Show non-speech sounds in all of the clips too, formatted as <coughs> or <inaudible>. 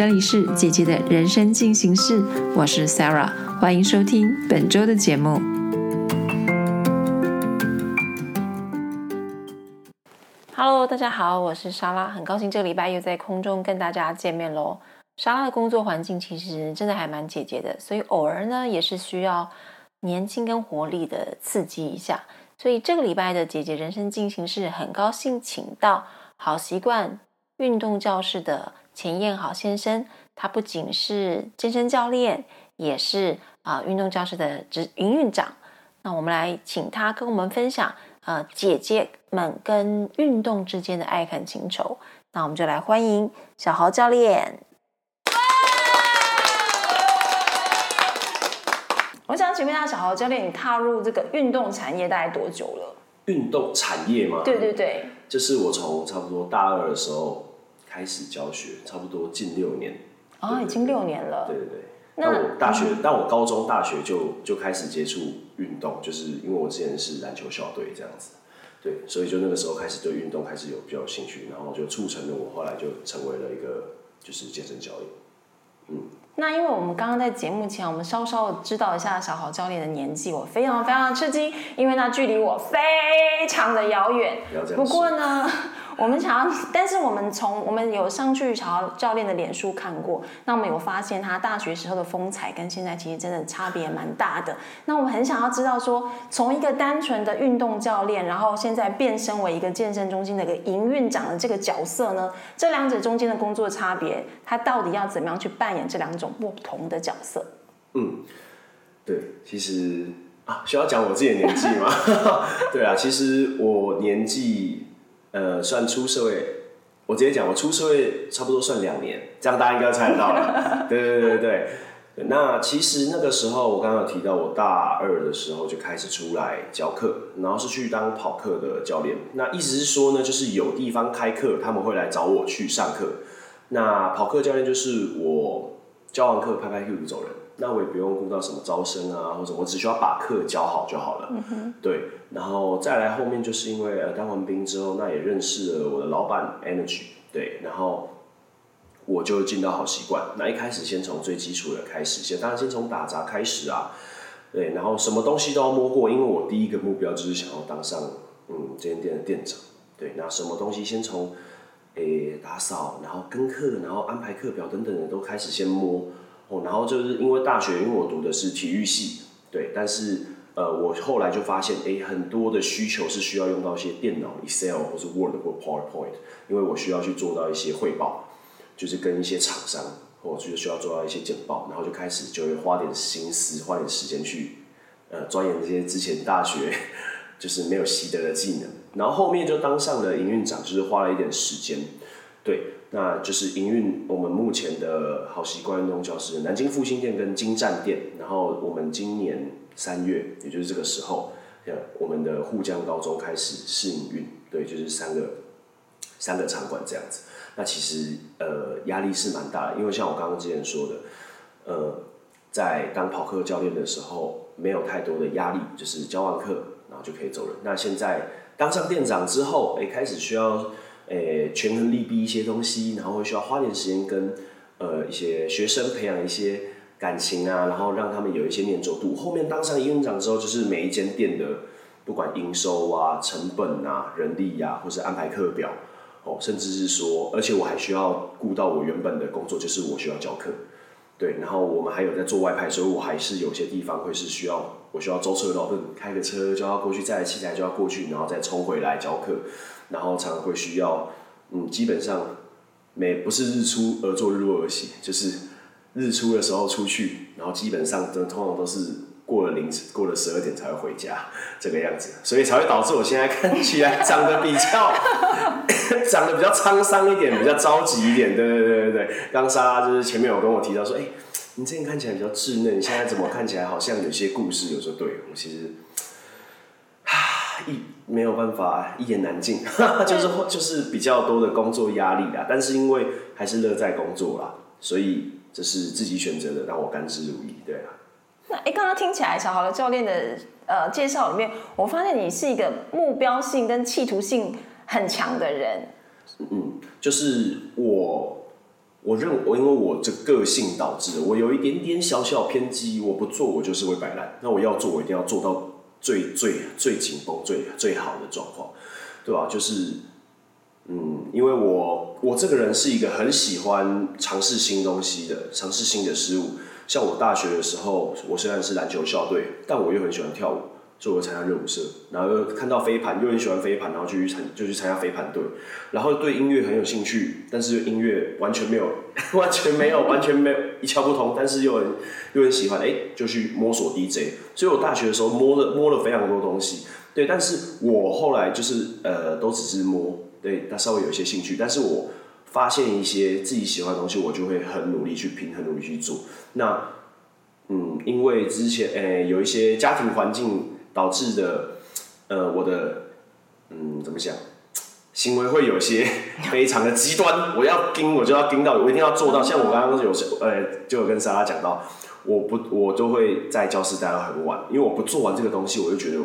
这里是姐姐的人生进行式，我是 Sarah，欢迎收听本周的节目。Hello，大家好，我是莎拉，很高兴这个礼拜又在空中跟大家见面喽。莎拉的工作环境其实真的还蛮姐姐的，所以偶尔呢也是需要年轻跟活力的刺激一下。所以这个礼拜的姐姐人生进行式，很高兴请到好习惯运动教室的钱彦豪先生。他不仅是健身教练，也是啊运动教室的执营运长。那我们来请他跟我们分享呃姐姐们跟运动之间的爱恨情仇。那我们就来欢迎小豪教练。我想请问一下小豪教练，你踏入这个运动产业大概多久了？运动产业吗？对对对，就是我从差不多大二的时候开始教学，差不多近六年。啊，已经六年了。对对对。那我大学，但我高中、大学就就开始接触运动，就是因为我之前是篮球校队这样子，对，所以就那个时候开始对运动开始有比较有兴趣，然后就促成了我后来就成为了一个就是健身教练，嗯。那因为我们刚刚在节目前，我们稍稍知道一下小豪教练的年纪，我非常非常吃惊，因为那距离我非常的遥远。不过呢。我们想要，但是我们从我们有上去朝教练的脸书看过，那我们有发现他大学时候的风采跟现在其实真的差别蛮大的。那我们很想要知道说，从一个单纯的运动教练，然后现在变身为一个健身中心的一个营运长的这个角色呢，这两者中间的工作差别，他到底要怎么样去扮演这两种不同的角色？嗯，对，其实啊，需要讲我自己的年纪吗？<laughs> 对啊，其实我年纪。呃，算出社会，我直接讲，我出社会差不多算两年，这样大家应该猜得到了。对 <laughs> 对对对对。那其实那个时候，我刚刚提到，我大二的时候就开始出来教课，然后是去当跑课的教练。那意思是说呢，就是有地方开课，他们会来找我去上课。那跑课教练就是我教完课拍拍屁股走人。那我也不用顾到什么招生啊，或者我只需要把课教好就好了。对，然后再来后面就是因为呃当完兵之后，那也认识了我的老板 Energy，对，然后我就进到好习惯。那一开始先从最基础的开始，先当然先从打杂开始啊，对，然后什么东西都要摸过，因为我第一个目标就是想要当上嗯这间店的店长。对，那什么东西先从诶打扫，然后跟课，然后安排课表等等的都开始先摸。哦，然后就是因为大学，因为我读的是体育系，对，但是呃，我后来就发现，哎，很多的需求是需要用到一些电脑，Excel 或是 Word 或 PowerPoint，因为我需要去做到一些汇报，就是跟一些厂商，或者是需要做到一些简报，然后就开始就会花点心思，花点时间去呃钻研这些之前大学就是没有习得的技能，然后后面就当上了营运长，就是花了一点时间，对。那就是营运我们目前的好习惯运动教室，南京复兴店跟金站店。然后我们今年三月，也就是这个时候，我们的沪江高中开始试营运，对，就是三个三个场馆这样子。那其实呃压力是蛮大的，因为像我刚刚之前说的，呃，在当跑课教练的时候，没有太多的压力，就是教完课然后就可以走人。那现在当上店长之后，哎，开始需要。诶，权衡利弊一些东西，然后会需要花点时间跟呃一些学生培养一些感情啊，然后让他们有一些粘着度。后面当上营运长之后，就是每一间店的不管营收啊、成本啊、人力呀，或是安排课表哦，甚至是说，而且我还需要顾到我原本的工作，就是我需要教课。对，然后我们还有在做外派，所以我还是有些地方会是需要我需要舟车劳顿，开个车就要过去，载器材就要过去，然后再冲回来教课。然后常常会需要，嗯，基本上每不是日出而作日落而息，就是日出的时候出去，然后基本上都通常都是过了凌晨，过了十二点才会回家这个样子，所以才会导致我现在看起来长得比较 <coughs> 长得比较沧桑一点，比较着急一点。对对对对对，刚莎就是前面有跟我提到说，哎，你这前看起来比较稚嫩，现在怎么看起来好像有些故事？有时候对我其实。一 <sighs> 没有办法一言难尽，<laughs> <laughs> 就是就是比较多的工作压力啦。但是因为还是乐在工作啦，所以这是自己选择的，让我甘之如饴，对啊。那哎，刚刚听起来小豪的教练的呃介绍里面，我发现你是一个目标性跟企图性很强的人。嗯，就是我我认我因为我这个性导致我有一点点小小偏激，我不做我就是会摆烂。那我要做，我一定要做到最最最紧绷、最最好的状况，对吧？就是嗯，因为我我这个人是一个很喜欢尝试新东西的，尝试新的事物。像我大学的时候，我虽然是篮球校队，但我又很喜欢跳舞。就参加热舞社，然后又看到飞盘，又很喜欢飞盘，然后就去参就去参加飞盘队，然后对音乐很有兴趣，但是音乐完全没有，<laughs> 完全没有，完全没有一窍不通，但是又很又很喜欢，哎，就去摸索 DJ。所以我大学的时候摸了摸了非常多东西，对，但是我后来就是呃，都只是摸，对，但稍微有一些兴趣，但是我发现一些自己喜欢的东西，我就会很努力去拼，很努力去做。那嗯，因为之前诶有一些家庭环境。导致的，呃，我的，嗯，怎么讲，行为会有些 <laughs> 非常的极端。我要盯，我就要盯到，我一定要做到。像我刚刚有时，呃，就有跟莎拉讲到，我不，我都会在教室待到很晚，因为我不做完这个东西，我就觉得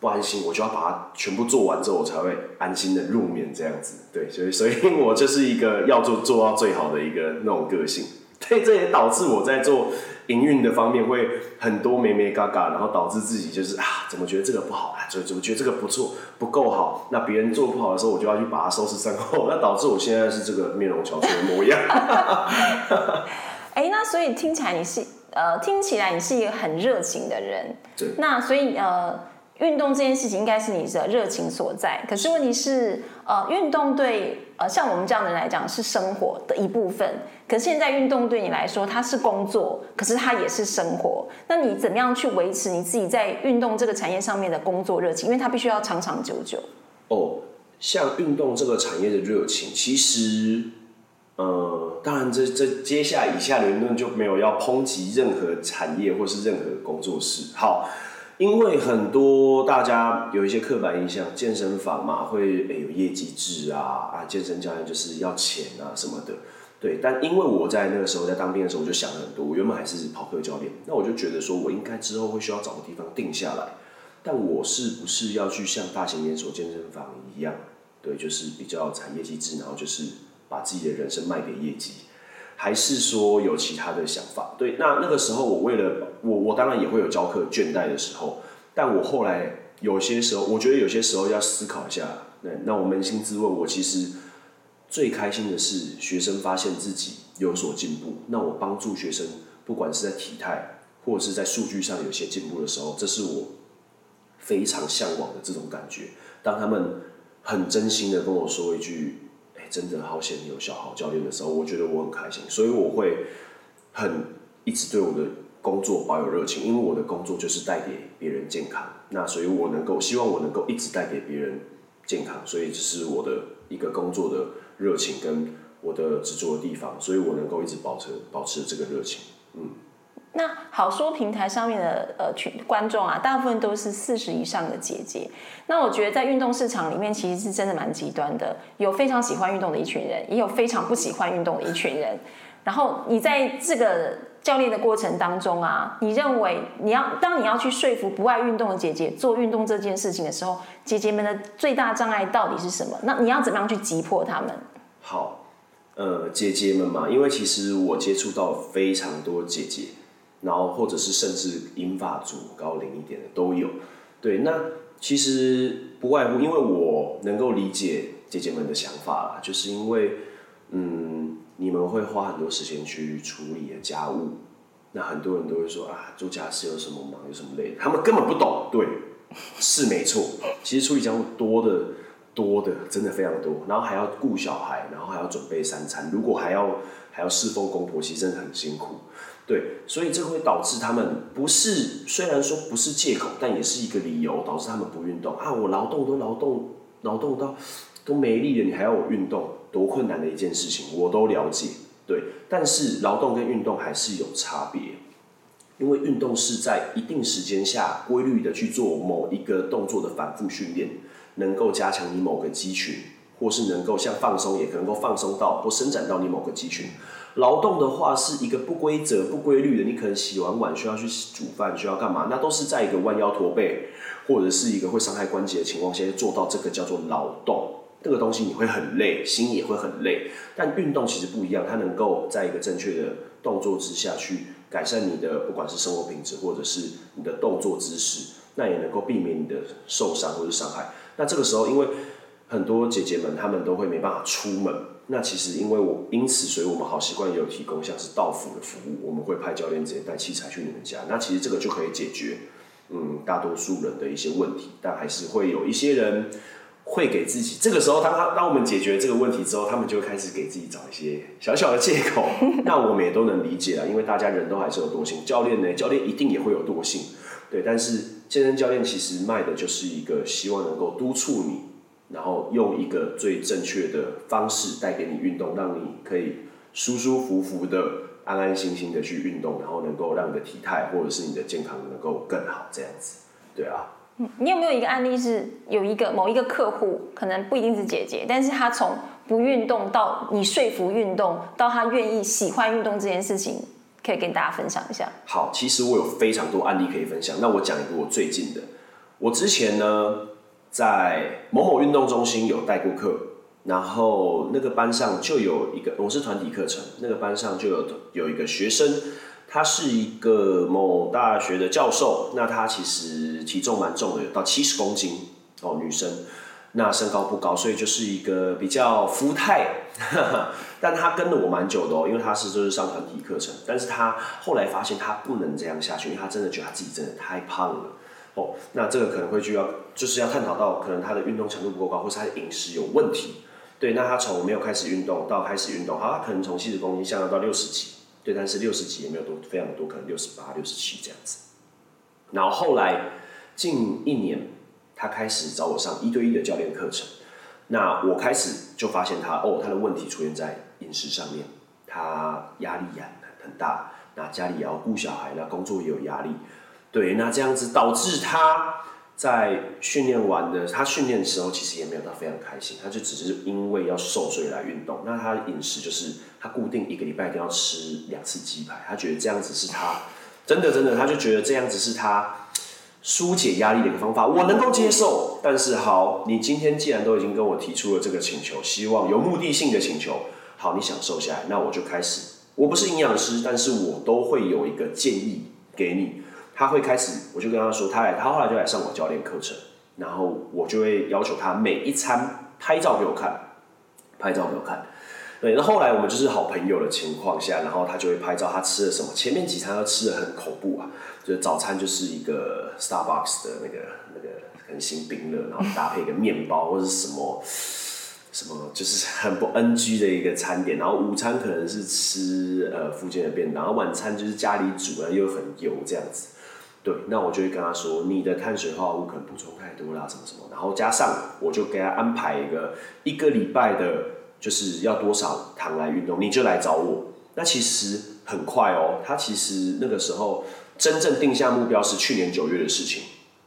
不安心，我就要把它全部做完之后，我才会安心的入眠这样子。对，所以，所以我就是一个要做做到最好的一个那种个性。对，这也导致我在做。营运的方面会很多咩咩嘎嘎，然后导致自己就是啊，怎么觉得这个不好啊？怎怎么觉得这个不错不够好？那别人做不好的时候，我就要去把它收拾身后，那导致我现在是这个面容憔悴的模样。<laughs> 哎，那所以听起来你是呃，听起来你是一个很热情的人。对。那所以呃，运动这件事情应该是你的热情所在。可是问题是呃，运动对呃像我们这样的人来讲是生活的一部分。可是现在运动对你来说，它是工作，可是它也是生活。那你怎么样去维持你自己在运动这个产业上面的工作热情？因为它必须要长长久久。哦，像运动这个产业的热情，其实，呃，当然这这接下来以下的言论就没有要抨击任何产业或是任何工作室。好，因为很多大家有一些刻板印象，健身房嘛会诶有业绩制啊啊，健身教练就是要钱啊什么的。对，但因为我在那个时候在当兵的时候，我就想了很多。我原本还是跑课教练，那我就觉得说，我应该之后会需要找个地方定下来。但我是不是要去像大型连锁健身房一样，对，就是比较产业机制，然后就是把自己的人生卖给业绩，还是说有其他的想法？对，那那个时候我为了我，我当然也会有教课倦怠的时候，但我后来有些时候，我觉得有些时候要思考一下。那，那我扪心自问，我其实。最开心的是学生发现自己有所进步，那我帮助学生，不管是在体态或者是在数据上有些进步的时候，这是我非常向往的这种感觉。当他们很真心的跟我说一句“，真的好险有小豪教练”的时候，我觉得我很开心，所以我会很一直对我的工作保有热情，因为我的工作就是带给别人健康。那所以我能够希望我能够一直带给别人健康，所以这是我的一个工作的。热情跟我的执着的地方，所以我能够一直保持保持这个热情。嗯，那好说平台上面的呃群观众啊，大部分都是四十以上的姐姐。那我觉得在运动市场里面，其实是真的蛮极端的，有非常喜欢运动的一群人，也有非常不喜欢运动的一群人。然后你在这个教练的过程当中啊，你认为你要当你要去说服不爱运动的姐姐做运动这件事情的时候，姐姐们的最大障碍到底是什么？那你要怎么样去击破他们？好，呃，姐姐们嘛，因为其实我接触到非常多姐姐，然后或者是甚至英法族高龄一点的都有。对，那其实不外乎，因为我能够理解姐姐们的想法啦，就是因为，嗯，你们会花很多时间去处理家务，那很多人都会说啊，做家事有什么忙，有什么累，他们根本不懂。对，是没错，其实处理家务多的。多的真的非常多，然后还要顾小孩，然后还要准备三餐，如果还要还要侍奉公婆，其实真的很辛苦。对，所以这会导致他们不是虽然说不是借口，但也是一个理由，导致他们不运动啊。我劳动都劳动劳动到都没力了，你还要我运动，多困难的一件事情，我都了解。对，但是劳动跟运动还是有差别，因为运动是在一定时间下规律的去做某一个动作的反复训练。能够加强你某个肌群，或是能够像放松，也能够放松到或伸展到你某个肌群。劳动的话是一个不规则、不规律的，你可能洗完碗需要去煮饭，需要干嘛？那都是在一个弯腰驼背，或者是一个会伤害关节的情况下做到这个叫做劳动。这个东西你会很累，心也会很累。但运动其实不一样，它能够在一个正确的动作之下去改善你的不管是生活品质或者是你的动作姿势，那也能够避免你的受伤或者伤害。那这个时候，因为很多姐姐们她们都会没办法出门，那其实因为我因此，所以我们好习惯也有提供像是到府的服务，我们会派教练直接带器材去你们家。那其实这个就可以解决，嗯，大多数人的一些问题，但还是会有一些人。会给自己这个时候，当他当我们解决这个问题之后，他们就开始给自己找一些小小的借口。那我们也都能理解了，因为大家人都还是有惰性。教练呢，教练一定也会有惰性，对。但是健身教练其实卖的就是一个希望能够督促你，然后用一个最正确的方式带给你运动，让你可以舒舒服服的、安安心心的去运动，然后能够让你的体态或者是你的健康能够更好，这样子，对啊。你有没有一个案例是有一个某一个客户，可能不一定是姐姐，但是他从不运动到你说服运动，到他愿意喜欢运动这件事情，可以跟大家分享一下。好，其实我有非常多案例可以分享。那我讲一个我最近的，我之前呢在某某运动中心有带过课，然后那个班上就有一个，我是团体课程，那个班上就有有一个学生。他是一个某大学的教授，那他其实体重蛮重的，有到七十公斤哦，女生，那身高不高，所以就是一个比较福态，<laughs> 但他跟了我蛮久的哦，因为他是就是上团体课程，但是他后来发现他不能这样下去，因为他真的觉得他自己真的太胖了哦，那这个可能会需要就是要探讨到可能他的运动强度不够高，或是他的饮食有问题，对，那他从没有开始运动到开始运动，好，他可能从七十公斤下降到六十几。对，但是六十几也没有多，非常多，可能六十八、六十七这样子。然后后来近一年，他开始找我上一对一的教练课程。那我开始就发现他哦，他的问题出现在饮食上面，他压力很很大，那家里也要顾小孩，那工作也有压力。对，那这样子导致他。在训练完的，他训练的时候其实也没有到非常开心，他就只是因为要瘦所以来运动。那他的饮食就是他固定一个礼拜一定要吃两次鸡排，他觉得这样子是他真的真的，他就觉得这样子是他疏解压力的一个方法，我能够接受。但是好，你今天既然都已经跟我提出了这个请求，希望有目的性的请求，好，你想瘦下来，那我就开始。我不是营养师，但是我都会有一个建议给你。他会开始，我就跟他说，他来，他后来就来上我教练课程，然后我就会要求他每一餐拍照给我看，拍照给我看。对，那后来我们就是好朋友的情况下，然后他就会拍照他吃了什么，前面几餐都吃的很恐怖啊，就是早餐就是一个 Starbucks 的那个那个很新冰乐，然后搭配一个 <laughs> 面包或者什么什么，就是很不 NG 的一个餐点，然后午餐可能是吃呃附近的便当，然后晚餐就是家里煮，然后又很油这样子。对，那我就会跟他说，你的碳水化合物可能补充太多啦，什么什么，然后加上我就给他安排一个一个礼拜的，就是要多少糖来运动，你就来找我。那其实很快哦，他其实那个时候真正定下目标是去年九月的事情。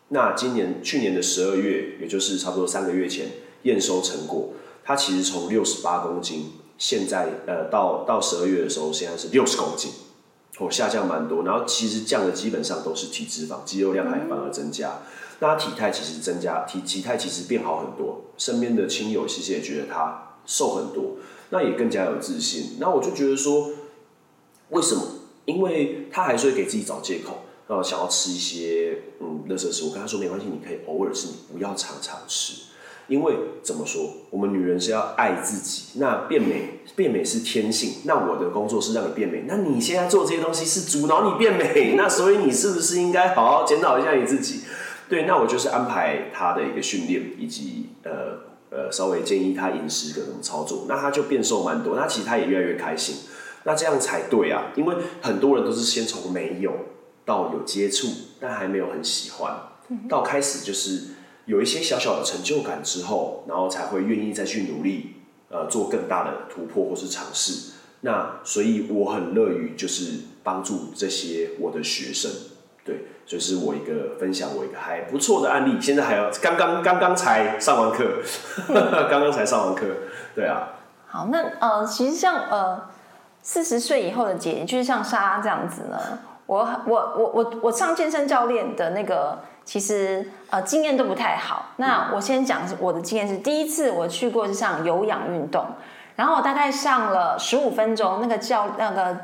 那今年去年的十二月，也就是差不多三个月前验收成果，他其实从六十八公斤，现在呃到到十二月的时候，现在是六十公斤。哦，下降蛮多，然后其实降的基本上都是体脂肪，肌肉量还反而增加。那他体态其实增加，体体态其实变好很多。身边的亲友其实也觉得他瘦很多，那也更加有自信。那我就觉得说，为什么？因为他还是会给自己找借口，呃，想要吃一些嗯，垃圾食物。跟他说没关系，你可以偶尔吃，你不要常常吃。因为怎么说，我们女人是要爱自己，那变美变美是天性。那我的工作是让你变美，那你现在做这些东西是阻挠你变美，<laughs> 那所以你是不是应该好好检讨一下你自己？对，那我就是安排他的一个训练，以及呃呃稍微建议他饮食跟怎么操作，那他就变瘦蛮多，那其实他也越来越开心。那这样才对啊，因为很多人都是先从没有到有接触，但还没有很喜欢，到开始就是。有一些小小的成就感之后，然后才会愿意再去努力，呃，做更大的突破或是尝试。那所以我很乐于就是帮助这些我的学生，对，所以是我一个分享我一个还不错的案例。现在还要刚刚刚刚才上完课，刚刚才上完课，对啊。好，那呃，其实像呃四十岁以后的姐姐，就是像莎拉这样子呢。我我我我我上健身教练的那个，其实呃经验都不太好。那我先讲我的经验是，第一次我去过是上有氧运动，然后我大概上了十五分钟，那个教那个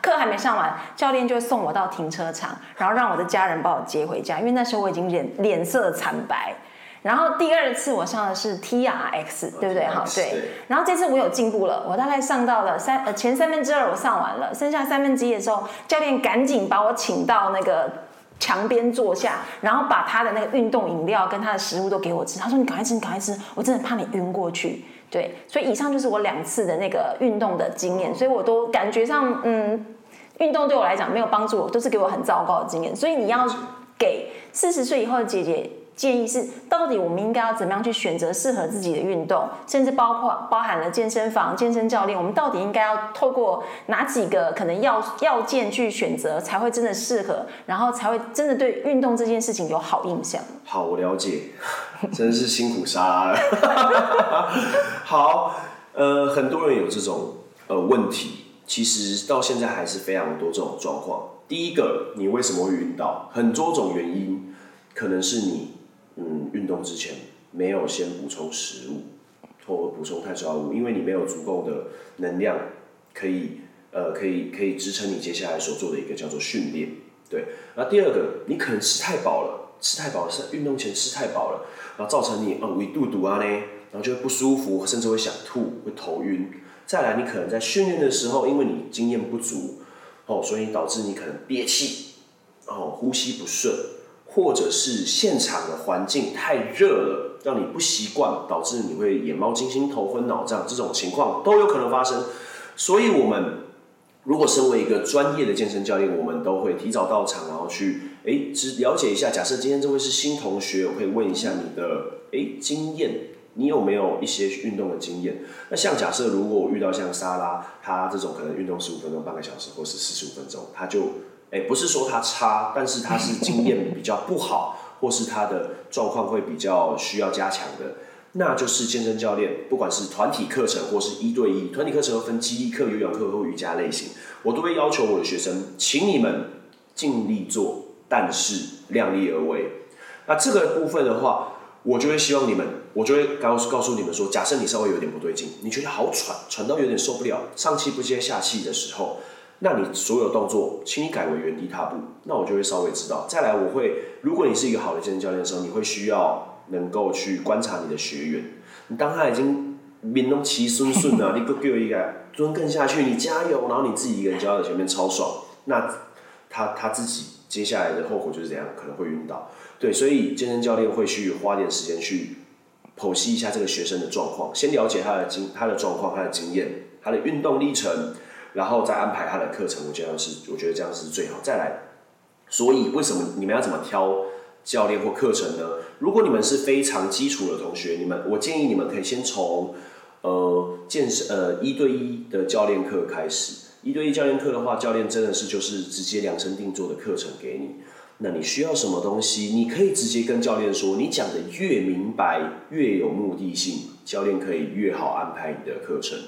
课还没上完，教练就送我到停车场，然后让我的家人把我接回家，因为那时候我已经脸脸色惨白。然后第二次我上的是 T R X，对不对？好，对。然后这次我有进步了，我大概上到了三呃前三分之二我上完了，剩下三分之一的时候，教练赶紧把我请到那个墙边坐下，然后把他的那个运动饮料跟他的食物都给我吃。他说：“你赶快吃，你赶快吃，我真的怕你晕过去。”对，所以以上就是我两次的那个运动的经验，所以我都感觉上嗯，运动对我来讲没有帮助，都是给我很糟糕的经验。所以你要给四十岁以后的姐姐。建议是，到底我们应该要怎么样去选择适合自己的运动，甚至包括包含了健身房、健身教练，我们到底应该要透过哪几个可能要要件去选择，才会真的适合，然后才会真的对运动这件事情有好印象。好，我了解，<laughs> 真是辛苦莎拉了。<laughs> 好，呃，很多人有这种呃问题，其实到现在还是非常多这种状况。第一个，你为什么会晕倒？很多种原因，可能是你。嗯，运动之前没有先补充食物或补充碳水化合物，因为你没有足够的能量可以呃可以可以支撑你接下来所做的一个叫做训练。对，那第二个，你可能吃太饱了，吃太饱了是运动前吃太饱了，然后造成你呃胃肚肚啊呢，然后就会不舒服，甚至会想吐，会头晕。再来，你可能在训练的时候，因为你经验不足哦，所以导致你可能憋气，哦，呼吸不顺。或者是现场的环境太热了，让你不习惯，导致你会眼冒金星、头昏脑胀，这种情况都有可能发生。所以，我们如果身为一个专业的健身教练，我们都会提早到场，然后去哎，只了解一下。假设今天这位是新同学，我可以问一下你的哎经验，你有没有一些运动的经验？那像假设如果我遇到像莎拉，她这种可能运动十五分钟、半个小时，或是四十五分钟，他就。哎，不是说他差，但是他是经验比较不好，或是他的状况会比较需要加强的，那就是健身教练，不管是团体课程或是一对一，团体课程分肌力课、有氧课或瑜伽类型，我都会要求我的学生，请你们尽力做，但是量力而为。那这个部分的话，我就会希望你们，我就会告诉告诉你们说，假设你稍微有点不对劲，你觉得好喘，喘到有点受不了，上气不接下气的时候。那你所有动作，请你改为原地踏步，那我就会稍微知道。再来，我会，如果你是一个好的健身教练的时候，你会需要能够去观察你的学员。你当他已经面容齐顺顺了，<laughs> 你给给我一个蹲更下去，你加油，然后你自己一个人交在前面超爽，那他他自己接下来的后果就是怎样？可能会晕倒。对，所以健身教练会去花点时间去剖析一下这个学生的状况，先了解他的经他的状况、他的经验、他的运动历程。然后再安排他的课程，我觉得是，我觉得这样是最好。再来，所以为什么你们要怎么挑教练或课程呢？如果你们是非常基础的同学，你们我建议你们可以先从呃健身呃一对一的教练课开始。一对一教练课的话，教练真的是就是直接量身定做的课程给你。那你需要什么东西，你可以直接跟教练说。你讲的越明白，越有目的性，教练可以越好安排你的课程。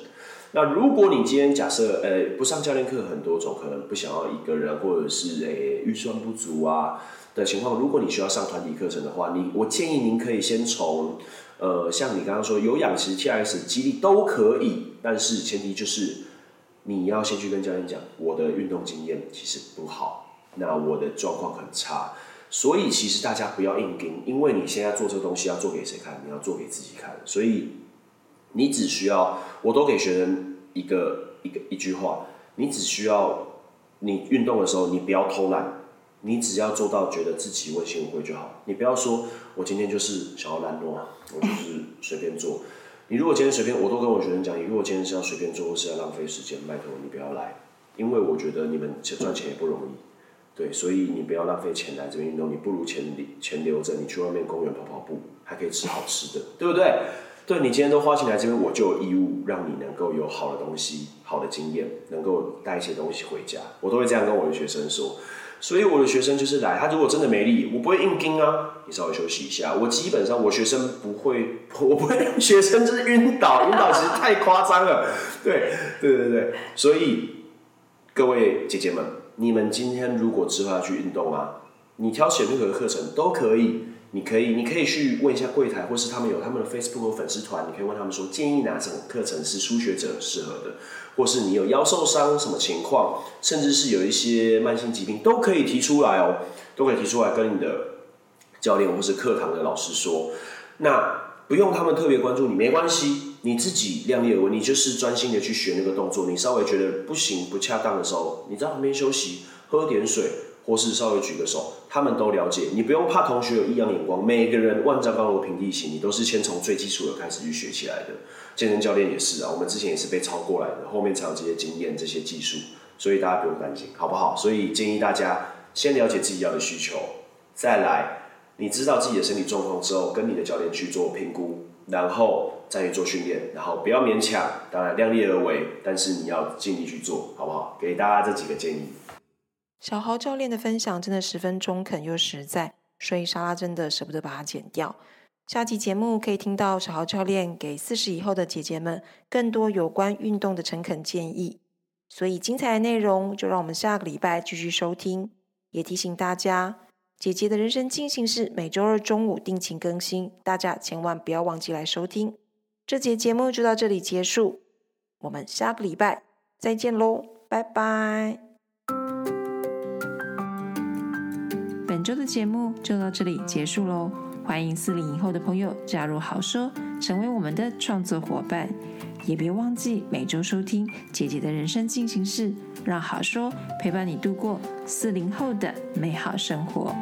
那如果你今天假设，呃，不上教练课很多种，可能不想要一个人，或者是诶预算不足啊的情况，如果你需要上团体课程的话，你我建议您可以先从，呃，像你刚刚说有氧其实 T S 肌力都可以，但是前提就是你要先去跟教练讲，我的运动经验其实不好，那我的状况很差，所以其实大家不要硬盯，因为你现在做这个东西要做给谁看？你要做给自己看，所以。你只需要，我都给学生一个一个一句话，你只需要你运动的时候，你不要偷懒，你只要做到觉得自己问心无愧就好。你不要说我今天就是想要懒惰，我就是随便做。你如果今天随便，我都跟我学生讲，你如果今天是要随便做或是要浪费时间，拜托你不要来，因为我觉得你们赚钱也不容易，对，所以你不要浪费钱来这边运动，你不如钱钱留着，你去外面公园跑跑步，还可以吃好吃的，对不对？对你今天都花钱来这边，我就有义务让你能够有好的东西、好的经验，能够带一些东西回家。我都会这样跟我的学生说。所以我的学生就是来，他如果真的没力，我不会硬盯啊，你稍微休息一下。我基本上我学生不会，我不会让学生就是晕倒，晕倒其实太夸张了。对，对对对，所以各位姐姐们。你们今天如果之后要去运动啊，你挑选任何课程都可以。你可以，你可以去问一下柜台，或是他们有他们的 Facebook 粉丝团，你可以问他们说，建议哪种课程是初学者适合的，或是你有腰受伤什么情况，甚至是有一些慢性疾病，都可以提出来哦，都可以提出来跟你的教练或是课堂的老师说。那不用他们特别关注你，没关系，你自己量力而为，你就是专心的去学那个动作。你稍微觉得不行不恰当的时候，你在旁边休息，喝点水。或是稍微举个手，他们都了解，你不用怕同学有异样眼光。每个人万丈高楼平地起，你都是先从最基础的开始去学起来的。健身教练也是啊，我们之前也是被超过来的，后面才有这些经验、这些技术，所以大家不用担心，好不好？所以建议大家先了解自己要的需求，再来，你知道自己的身体状况之后，跟你的教练去做评估，然后再去做训练，然后不要勉强，当然量力而为，但是你要尽力去做，好不好？给大家这几个建议。小豪教练的分享真的十分中肯又实在，所以莎拉真的舍不得把它剪掉。下集节目可以听到小豪教练给四十以后的姐姐们更多有关运动的诚恳建议。所以精彩的内容就让我们下个礼拜继续收听。也提醒大家，姐姐的人生进行式每周二中午定期更新，大家千万不要忘记来收听。这节节目就到这里结束，我们下个礼拜再见喽，拜拜。本周的节目就到这里结束喽！欢迎四零以后的朋友加入好说，成为我们的创作伙伴。也别忘记每周收听姐姐的人生进行式，让好说陪伴你度过四零后的美好生活。